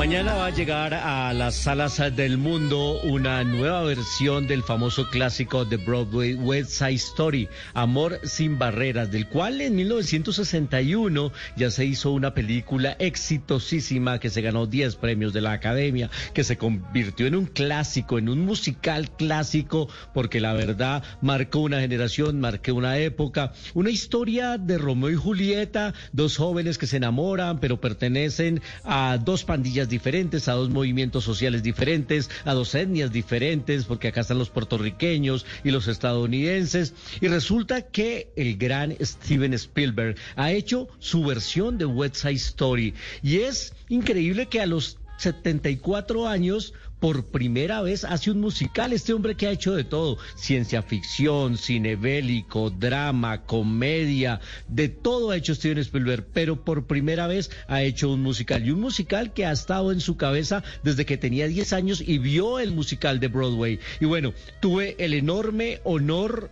Mañana va a llegar a las salas del mundo una nueva versión del famoso clásico de Broadway West Side Story, Amor sin barreras, del cual en 1961 ya se hizo una película exitosísima que se ganó 10 premios de la Academia, que se convirtió en un clásico, en un musical clásico, porque la verdad marcó una generación, marcó una época, una historia de Romeo y Julieta, dos jóvenes que se enamoran, pero pertenecen a dos pandillas diferentes, a dos movimientos sociales diferentes, a dos etnias diferentes, porque acá están los puertorriqueños y los estadounidenses. Y resulta que el gran Steven Spielberg ha hecho su versión de West Side Story. Y es increíble que a los 74 años por primera vez hace un musical. Este hombre que ha hecho de todo, ciencia ficción, cine bélico, drama, comedia, de todo ha hecho Steven Spielberg, pero por primera vez ha hecho un musical. Y un musical que ha estado en su cabeza desde que tenía 10 años y vio el musical de Broadway. Y bueno, tuve el enorme honor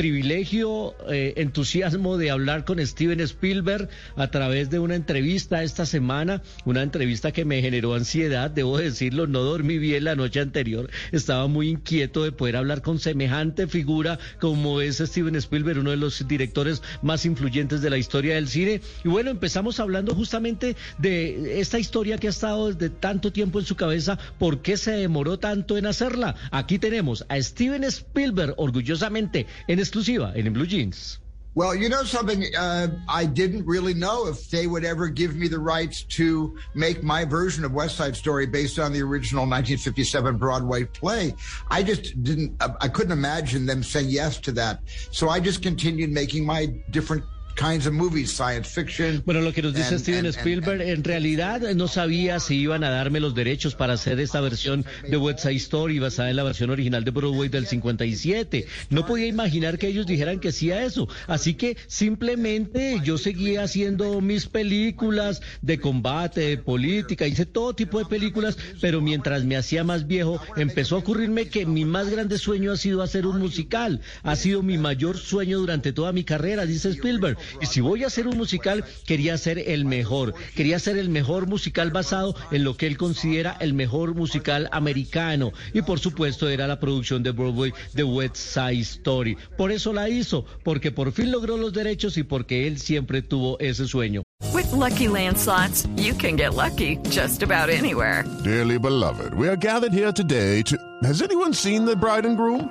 privilegio, eh, entusiasmo de hablar con Steven Spielberg a través de una entrevista esta semana, una entrevista que me generó ansiedad, debo decirlo, no dormí bien la noche anterior, estaba muy inquieto de poder hablar con semejante figura como es Steven Spielberg, uno de los directores más influyentes de la historia del cine. Y bueno, empezamos hablando justamente de esta historia que ha estado desde tanto tiempo en su cabeza, por qué se demoró tanto en hacerla. Aquí tenemos a Steven Spielberg, orgullosamente, en exclusiva en Blue Jeans. Well, you know something, uh, I didn't really know if they would ever give me the rights to make my version of West Side Story based on the original 1957 Broadway play. I just didn't, I couldn't imagine them saying yes to that. So I just continued making my different kinds of movies, science fiction. Bueno, lo que nos dice and- Steven and- and- Spielberg, en realidad no sabía si iban a darme los derechos para hacer esta versión de West Side Story basada en la versión original de Broadway del 57. No podía imaginar que ellos dijeran que sí a eso. Así que simplemente yo seguía haciendo mis películas de combate, de política, hice todo tipo de películas, pero mientras me hacía más viejo, empezó a ocurrirme que mi más grande sueño ha sido hacer un musical. Ha sido mi mayor sueño durante toda mi carrera, dice Spielberg. Y si voy a hacer un musical, quería ser el mejor. Quería ser el mejor musical basado en lo que él considera el mejor musical americano. Y por supuesto era la producción de Broadway de West Side Story. Por eso la hizo, porque por fin logró los derechos y porque él siempre tuvo ese sueño. With Lucky Land slots, you can get lucky just about anywhere. Dearly beloved, we are gathered here today to. Has anyone seen the bride and groom?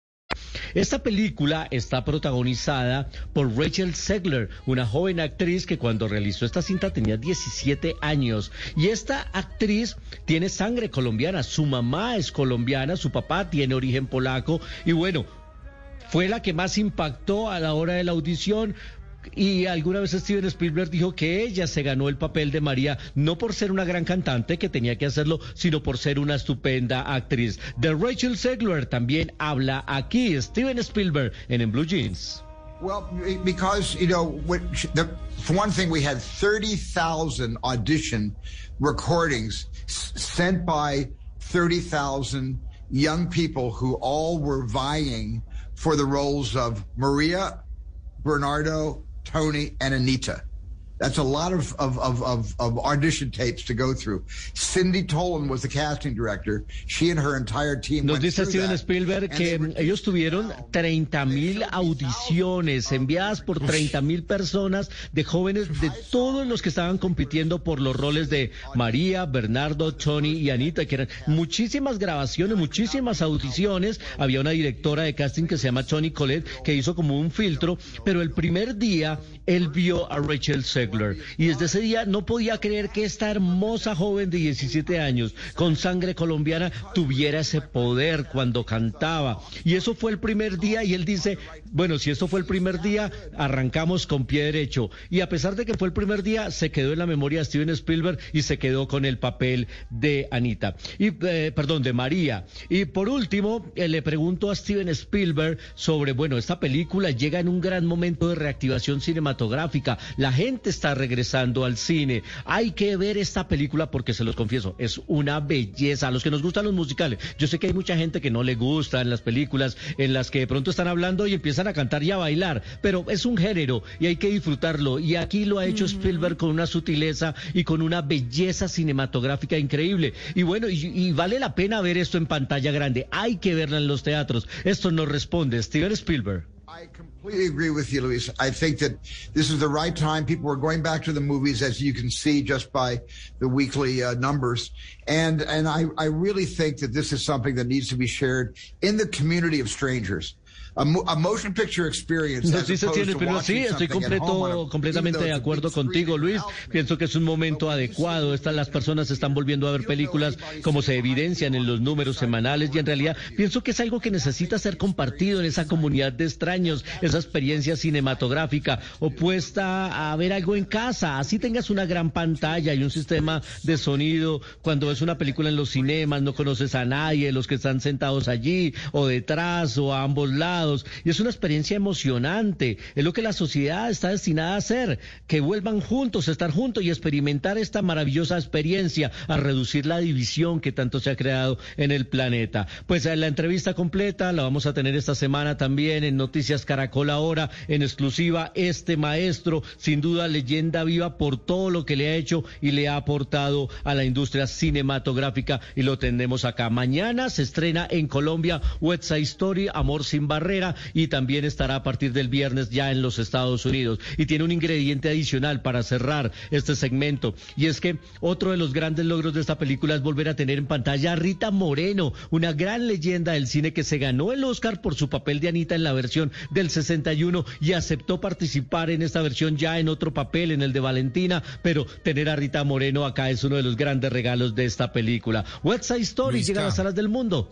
Esta película está protagonizada por Rachel Zegler, una joven actriz que cuando realizó esta cinta tenía 17 años. Y esta actriz tiene sangre colombiana, su mamá es colombiana, su papá tiene origen polaco y bueno, fue la que más impactó a la hora de la audición. Y alguna vez Steven Spielberg dijo que ella se ganó el papel de María no por ser una gran cantante que tenía que hacerlo, sino por ser una estupenda actriz. De Rachel Zegler también habla aquí Steven Spielberg en En Blue Jeans. Well, be- because you know, the, for one thing, we had thirty thousand audition recordings sent by thirty thousand young people who all were vying for the roles of Maria, Bernardo, Tony, and Anita. That's a lot of, of, of, of, of audition tapes to go through. Cindy Tolan was the casting director. She and her entire team Nos dice Steven that, Spielberg que ellos tuvieron 30 mil audiciones enviadas por 30 mil personas de jóvenes de todos los que estaban compitiendo por los roles de María, Bernardo, Tony y Anita, que eran muchísimas grabaciones, muchísimas audiciones. Había una directora de casting que se llama Tony Colette que hizo como un filtro, pero el primer día él vio a Rachel Y desde ese día no podía creer que esta hermosa joven de 17 años con sangre colombiana tuviera ese poder cuando cantaba. Y eso fue el primer día y él dice, bueno, si eso fue el primer día, arrancamos con pie derecho. Y a pesar de que fue el primer día, se quedó en la memoria de Steven Spielberg y se quedó con el papel de Anita. Y, eh, perdón, de María. Y por último, eh, le pregunto a Steven Spielberg sobre, bueno, esta película llega en un gran momento de reactivación cinematográfica. La gente regresando al cine. Hay que ver esta película porque se los confieso, es una belleza. A los que nos gustan los musicales, yo sé que hay mucha gente que no le gusta en las películas en las que de pronto están hablando y empiezan a cantar y a bailar, pero es un género y hay que disfrutarlo. Y aquí lo ha hecho Spielberg con una sutileza y con una belleza cinematográfica increíble. Y bueno, y, y vale la pena ver esto en pantalla grande. Hay que verla en los teatros. Esto nos responde Steven Spielberg. I completely agree with you, Luis. I think that this is the right time. People are going back to the movies, as you can see just by the weekly uh, numbers. And and I, I really think that this is something that needs to be shared in the community of strangers. A, a motion picture experience. Nos dice sí, estoy completo, completamente de acuerdo contigo, Luis. Pienso que es un momento adecuado. Estas las personas están volviendo a ver películas como se evidencian en los números semanales y en realidad pienso que es algo que necesita ser compartido en esa comunidad de extraños, esa experiencia cinematográfica opuesta a ver algo en casa. Así tengas una gran pantalla y un sistema de sonido. Cuando ves una película en los cinemas, no conoces a nadie, los que están sentados allí o detrás o a ambos lados. Y es una experiencia emocionante. Es lo que la sociedad está destinada a hacer, que vuelvan juntos, estar juntos y experimentar esta maravillosa experiencia, a reducir la división que tanto se ha creado en el planeta. Pues eh, la entrevista completa la vamos a tener esta semana también en Noticias Caracol ahora, en exclusiva, este maestro, sin duda leyenda viva por todo lo que le ha hecho y le ha aportado a la industria cinematográfica y lo tendremos acá. Mañana se estrena en Colombia West Side Story, Amor sin Y también estará a partir del viernes ya en los Estados Unidos. Y tiene un ingrediente adicional para cerrar este segmento y es que otro de los grandes logros de esta película es volver a tener en pantalla a Rita Moreno, una gran leyenda del cine que se ganó el Oscar por su papel de Anita en la versión del 61 y aceptó participar en esta versión ya en otro papel, en el de Valentina, pero tener a Rita Moreno acá es uno de los grandes regalos de esta película. West Side Story llega a las salas del mundo.